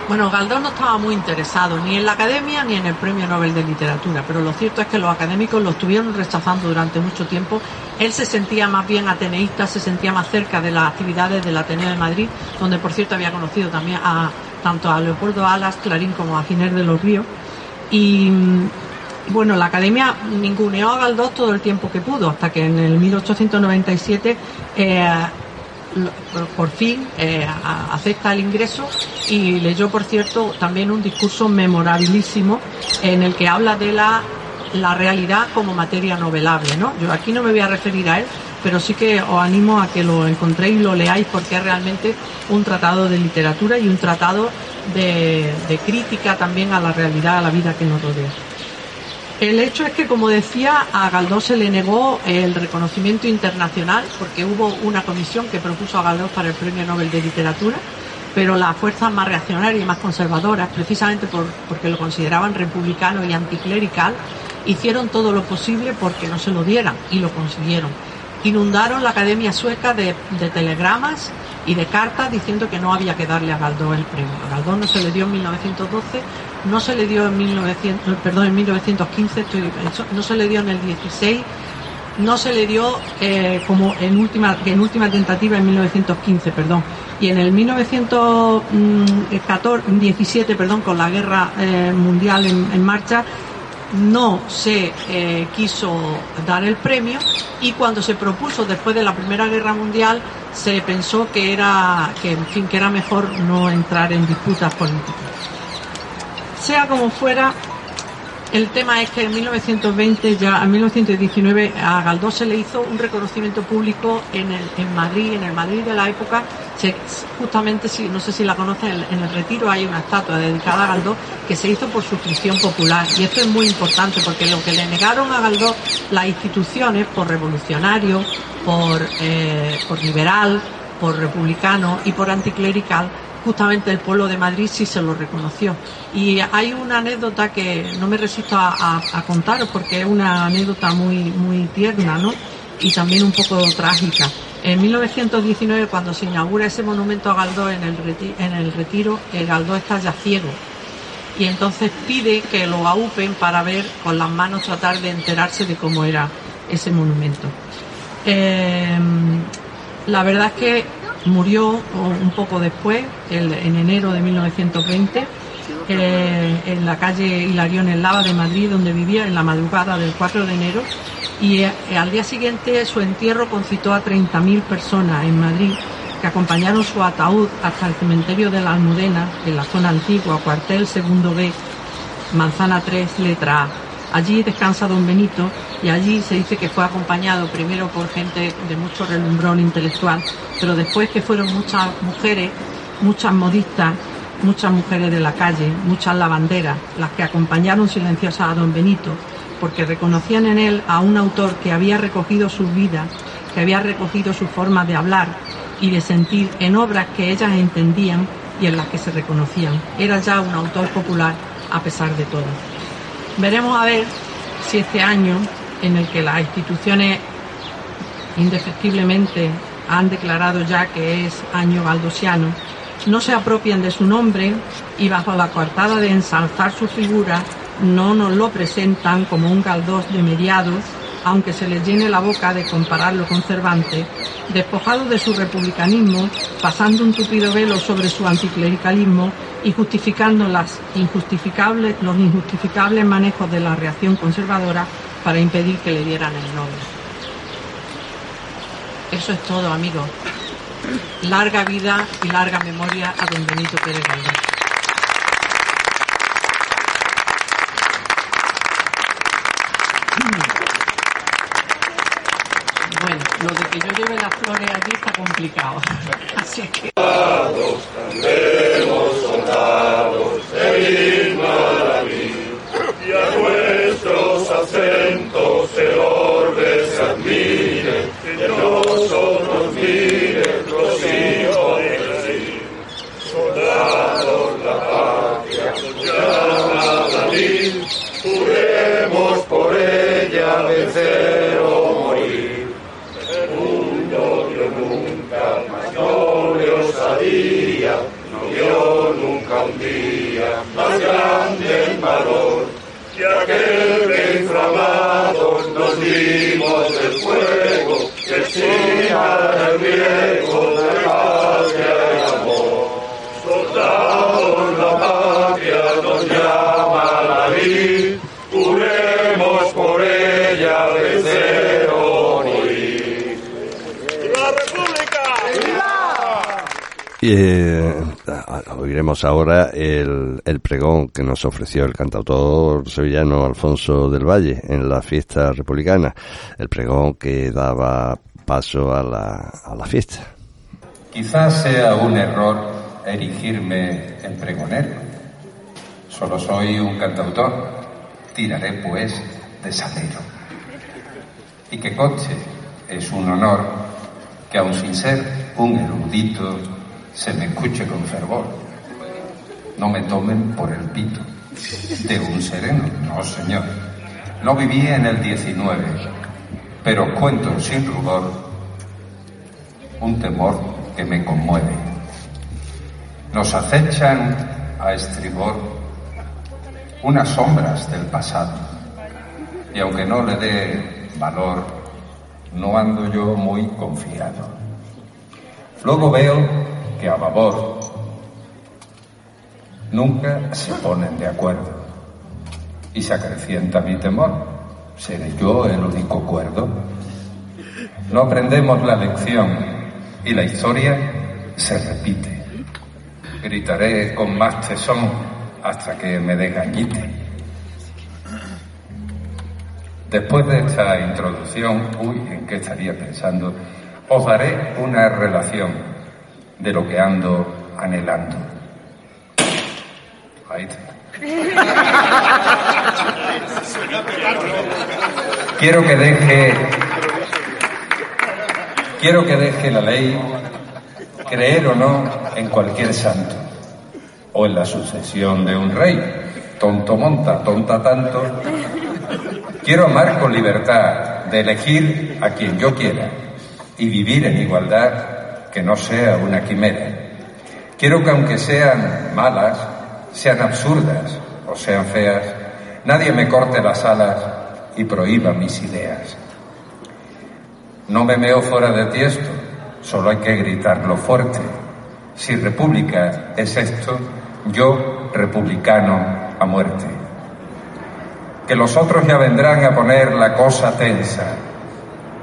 bueno, Galdós no estaba muy interesado ni en la academia ni en el Premio Nobel de Literatura, pero lo cierto es que los académicos lo estuvieron rechazando durante mucho tiempo. Él se sentía más bien ateneísta, se sentía más cerca de las actividades del Ateneo de Madrid, donde por cierto había conocido también a tanto a Leopoldo Alas, Clarín como a Giner de los Ríos. Y bueno, la academia ninguneó a Galdós todo el tiempo que pudo, hasta que en el 1897 por fin eh, acepta el ingreso y leyó, por cierto, también un discurso memorabilísimo en el que habla de la, la realidad como materia novelable. ¿no? Yo aquí no me voy a referir a él, pero sí que os animo a que lo encontréis y lo leáis porque es realmente un tratado de literatura y un tratado de, de crítica también a la realidad, a la vida que nos rodea. El hecho es que, como decía, a Galdós se le negó el reconocimiento internacional porque hubo una comisión que propuso a Galdós para el Premio Nobel de Literatura, pero las fuerzas más reaccionarias y más conservadoras, precisamente porque lo consideraban republicano y anticlerical, hicieron todo lo posible porque no se lo dieran y lo consiguieron. Inundaron la Academia Sueca de, telegramas y de cartas diciendo que no había que darle a Galdós el premio. Galdós no se le dio en 1912 no se le dio en 1900, perdón, en 1915, no se le dio en el 16, no se le dio eh, como en última, en última tentativa en 1915, perdón. Y en el 1917, perdón, con la guerra eh, mundial en, marcha, no se eh, quiso dar el premio y cuando se propuso después de la Primera Guerra Mundial se pensó que era que en fin que era mejor no entrar en disputas políticas. Sea como fuera, el tema es que en 1920, ya en 1919, a Galdós se le hizo un reconocimiento público en, el, en Madrid, en el Madrid de la época. justamente, si, no sé si la conocen, en el retiro hay una estatua dedicada a Galdós que se hizo por suscripción popular. Y esto es muy importante porque lo que le negaron a Galdós las instituciones por revolucionario, por, eh, por liberal, por republicano y por anticlerical justamente el pueblo de Madrid sí se lo reconoció. Y hay una anécdota que no me resisto a, contaros porque es una anécdota muy, muy tierna, ¿no? Y también un poco trágica. En 1919, cuando se inaugura ese monumento a Galdós en el, en el retiro, el Galdós está ya ciego. Y entonces pide que lo aupen para ver con las manos, tratar de enterarse de cómo era ese monumento. Eh, La verdad es que murió un poco después, en enero de 1920, eh, en la calle Hilarión en Lava de Madrid, donde vivía en la madrugada del 4 de enero. Y eh, al día siguiente su entierro concitó a 30.000 personas en Madrid que acompañaron su ataúd hasta el cementerio de la Almudena, en la zona antigua, cuartel segundo B, manzana 3, letra A. Allí descansa don Benito y allí se dice que fue acompañado primero por gente de mucho relumbrón intelectual, pero después que fueron muchas mujeres, muchas modistas, muchas mujeres de la calle, muchas lavanderas, las que acompañaron silenciosas a don Benito, porque reconocían en él a un autor que había recogido sus vidas, que había recogido su forma de hablar y de sentir en obras que ellas entendían y en las que se reconocían. Era ya un autor popular a pesar de todo. Veremos a ver si este año, en el que las instituciones indefectiblemente han declarado ya que es año galdosiano, no se apropian de su nombre y bajo la coartada de ensalzar su figura no nos lo presentan como un Galdós de mediados aunque se les llene la boca de compararlo con Cervantes, despojado de su republicanismo, pasando un tupido velo sobre su anticlericalismo y justificando las injustificables, los injustificables manejos de la reacción conservadora para impedir que le dieran el nombre. Eso es todo, amigos. Larga vida y larga memoria a don Benito Pérez Galdós. Bueno, lo de que yo lleve las flores allí está complicado. Así que. Nuestros eh, oiremos ahora el, el, pregón que nos ofreció el cantautor sevillano Alfonso del Valle en la fiesta republicana, el pregón que daba paso a la, a la fiesta. Quizás sea un error erigirme en pregonero. Solo soy un cantautor. Tiraré pues de salero. Y que coche es un honor que aun sin ser un erudito se me escuche con fervor. No me tomen por el pito de un sereno, no señor. No viví en el 19, pero cuento sin rubor un temor que me conmueve. Nos acechan a estribor unas sombras del pasado y aunque no le dé valor, no ando yo muy confiado. Luego veo que a babor nunca se ponen de acuerdo y se acrecienta mi temor. ¿Seré yo el único cuerdo? No aprendemos la lección y la historia se repite. Gritaré con más tesón hasta que me desgañite. Después de esta introducción, uy, ¿en qué estaría pensando? Os daré una relación de lo que ando anhelando. Quiero que deje, quiero que deje la ley creer o no en cualquier santo o en la sucesión de un rey. Tonto monta, tonta tanto. Quiero amar con libertad de elegir a quien yo quiera y vivir en igualdad que no sea una quimera. Quiero que aunque sean malas, sean absurdas o sean feas, nadie me corte las alas y prohíba mis ideas. No me meo fuera de tiesto, Solo hay que gritarlo fuerte. Si república es esto, yo republicano a muerte. Que los otros ya vendrán a poner la cosa tensa.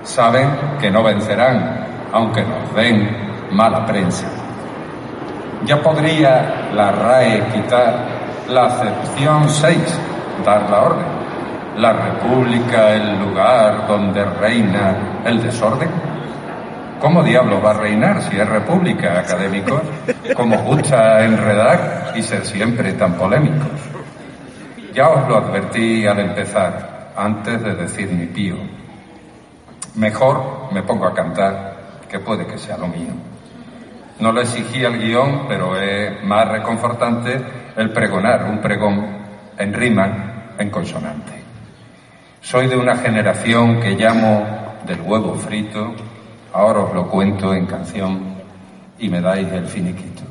Saben que no vencerán, aunque nos den mala prensa. Ya podría la RAE quitar la acepción 6, dar la orden. La república, el lugar donde reina el desorden. ¿Cómo diablos va a reinar si es república, académicos? Como gusta enredar y ser siempre tan polémicos. Ya os lo advertí al empezar, antes de decir mi pío. Mejor me pongo a cantar, que puede que sea lo mío. No lo exigía el guion, pero es más reconfortante el pregonar un pregón en rima, en consonante. Soy de una generación que llamo del huevo frito, ahora os lo cuento en canción y me dais el finiquito.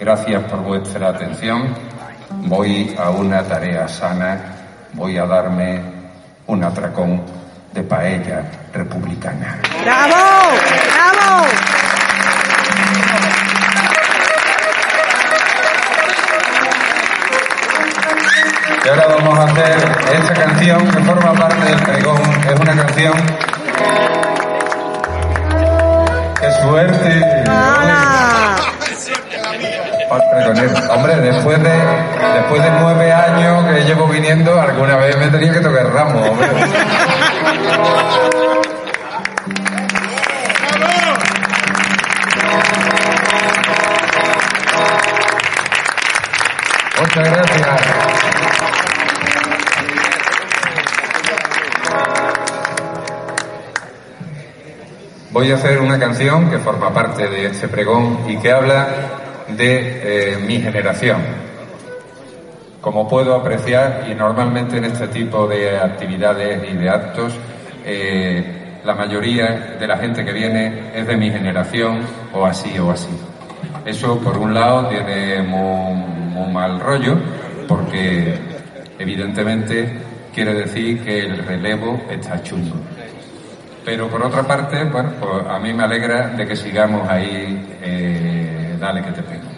Gracias por vuestra atención. Voy a una tarea sana, voy a darme un atracón de paella republicana. ¡Bravo! ¡Bravo! Y ahora vamos a hacer esta canción que forma parte del pregón. Es una canción. ¡Qué suerte! Pregonero. Hombre, después de, después de nueve años que llevo viniendo, alguna vez me tenía que tocar ramo, hombre. Muchas gracias. Voy a hacer una canción que forma parte de este pregón y que habla de eh, mi generación. Como puedo apreciar, y normalmente en este tipo de actividades y de actos, eh, la mayoría de la gente que viene es de mi generación o así o así. Eso, por un lado, tiene muy, mal rollo, porque evidentemente quiere decir que el relevo está chungo. Pero por otra parte, bueno, pues a mí me alegra de que sigamos ahí, eh, dale que te pego.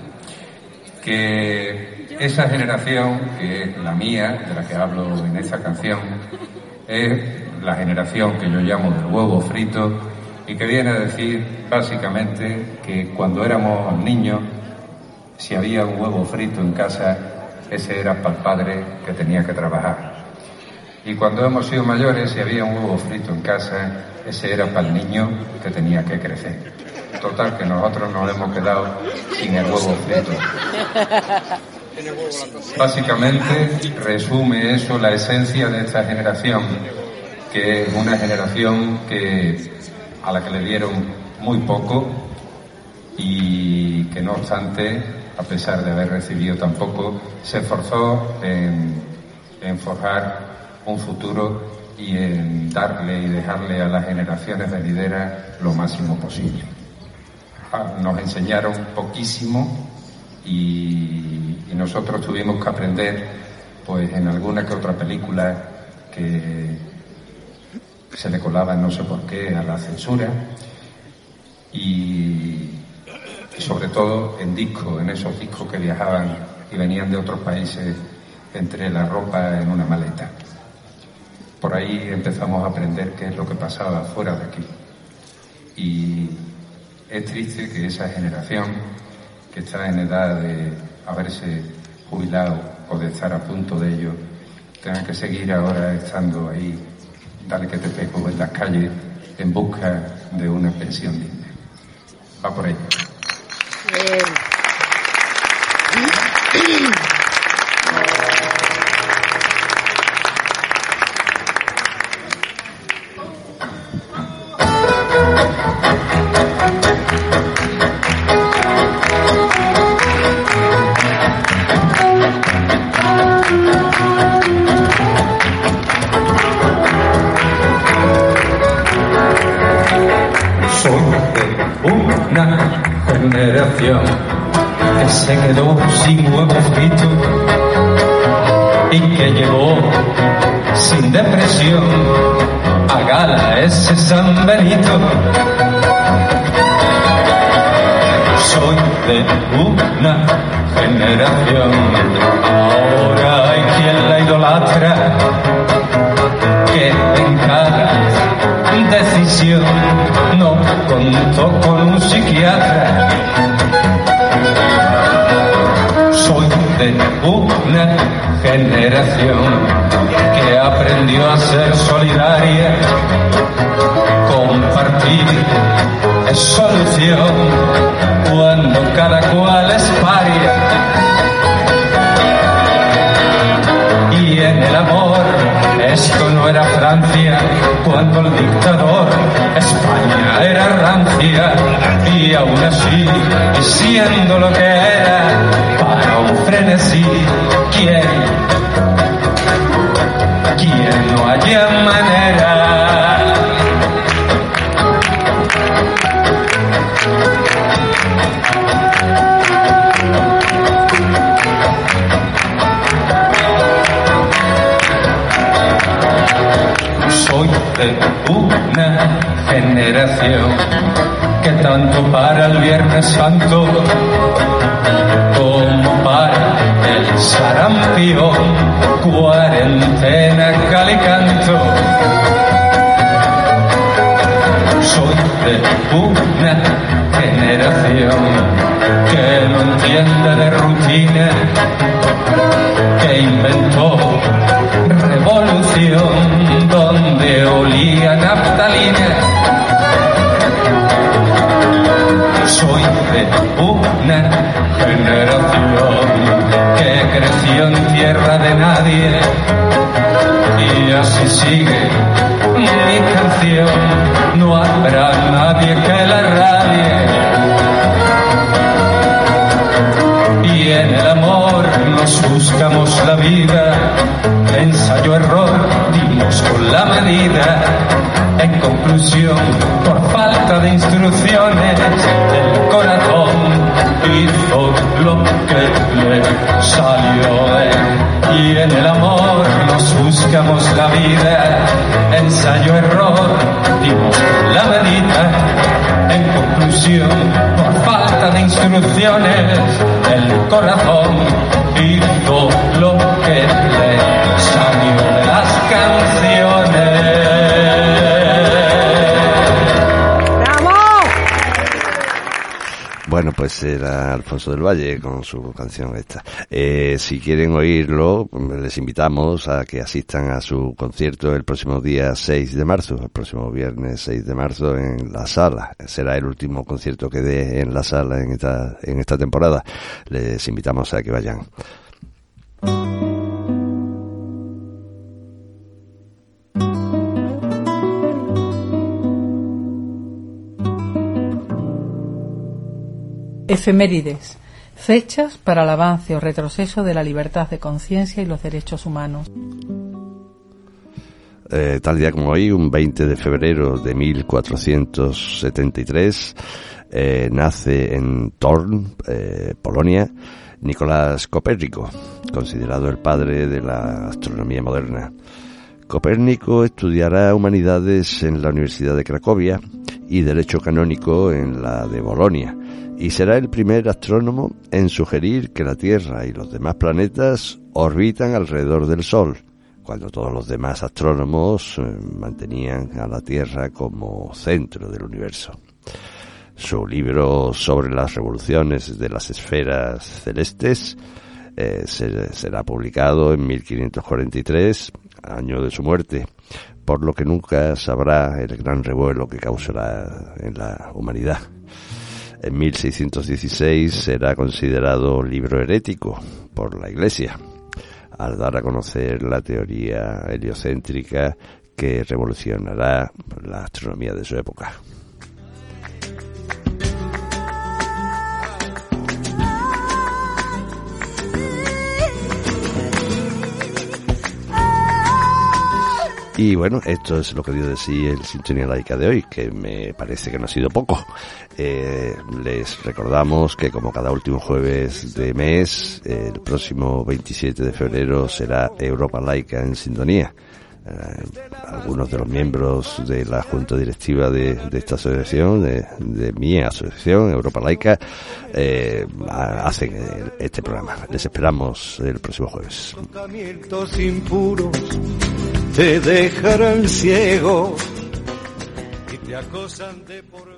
Que esa generación, que es la mía, de la que hablo en esta canción, es la generación que yo llamo del huevo frito y que viene a decir básicamente que cuando éramos niños, si había un huevo frito en casa, ese era para el padre que tenía que trabajar. Y cuando hemos sido mayores, si había un huevo frito en casa, ese era para el niño que tenía que crecer. Total, que nosotros nos hemos quedado sin el huevo frito. Básicamente resume eso la esencia de esta generación, que es una generación que, a la que le dieron muy poco y que no obstante, a pesar de haber recibido tan poco, se esforzó en, en forjar un futuro y en darle y dejarle a las generaciones venideras lo máximo posible. Ah, Nos enseñaron poquísimo y, nosotros tuvimos que aprender, pues en alguna que otra película que se le colaba no sé por qué a la censura y sobre todo en discos, en esos discos que viajaban y venían de otros países entre la ropa en una maleta. Por ahí empezamos a aprender qué es lo que pasaba fuera de aquí. Y es triste que esa generación que está en edad de haberse jubilado o de estar a punto de ello, tenga que seguir ahora estando ahí, dale que te pego en las calles en busca de una pensión digna. Va por ahí. Soy se quedó sin huevo frito y que llevó sin depresión a gala ese San Benito. Soy de una generación, ahora hay quien la idolatra, que en cada decisión no contó con un psiquiatra. Una generación que aprendió a ser solidaria, compartir es solución cuando cada cual es paria. Y en el amor, esto no era Francia, cuando el dictador España era rancia, y aún así, siendo lo que era, para un frenesí, ¿quién? ¿Quién no haya manera? Generación que tanto para el Viernes Santo como para el sarampión, cuarentena, calicanto. Soy de una generación que no entiende de rutina, que inventó revolución donde olía naftalina. Soy de una generación que creció en tierra de nadie y así sigue mi canción. No habrá nadie que la radie. Y en el amor nos buscamos la vida, ensayo error, dimos con la medida. En conclusión, por falta de instrucciones, el corazón hizo lo que le salió. Y en el amor nos buscamos la vida, ensayo error, dimos con la medida. En conclusión, por falta de instrucciones, el corazón hizo lo que le salió de las canciones. Bueno, pues era Alfonso del Valle con su canción esta. Eh, si quieren oírlo, les invitamos a que asistan a su concierto el próximo día 6 de marzo, el próximo viernes 6 de marzo en la sala. Será el último concierto que dé en la sala en esta, en esta temporada. Les invitamos a que vayan. Efemérides. Fechas para el avance o retroceso de la libertad de conciencia y los derechos humanos. Eh, tal día como hoy, un 20 de febrero de 1473, eh, nace en Thorn, eh, Polonia, Nicolás Copérnico, considerado el padre de la astronomía moderna. Copérnico estudiará humanidades en la Universidad de Cracovia y derecho canónico en la de Bolonia y será el primer astrónomo en sugerir que la Tierra y los demás planetas orbitan alrededor del Sol, cuando todos los demás astrónomos eh, mantenían a la Tierra como centro del universo. Su libro sobre las revoluciones de las esferas celestes eh, se- será publicado en 1543, año de su muerte, por lo que nunca sabrá el gran revuelo que causará en la humanidad. En 1616 será considerado libro herético por la Iglesia, al dar a conocer la teoría heliocéntrica que revolucionará la astronomía de su época. Y bueno, esto es lo que dio de sí el Sintonía Laica de hoy, que me parece que no ha sido poco. Eh, les recordamos que como cada último jueves de mes, el próximo 27 de febrero será Europa Laica en Sintonía eh, algunos de los miembros de la junta directiva de, esta asociación, de, mi asociación, Europa Laica, eh, hacen este programa. Les esperamos el próximo jueves te dejarán ciego y te acosan de por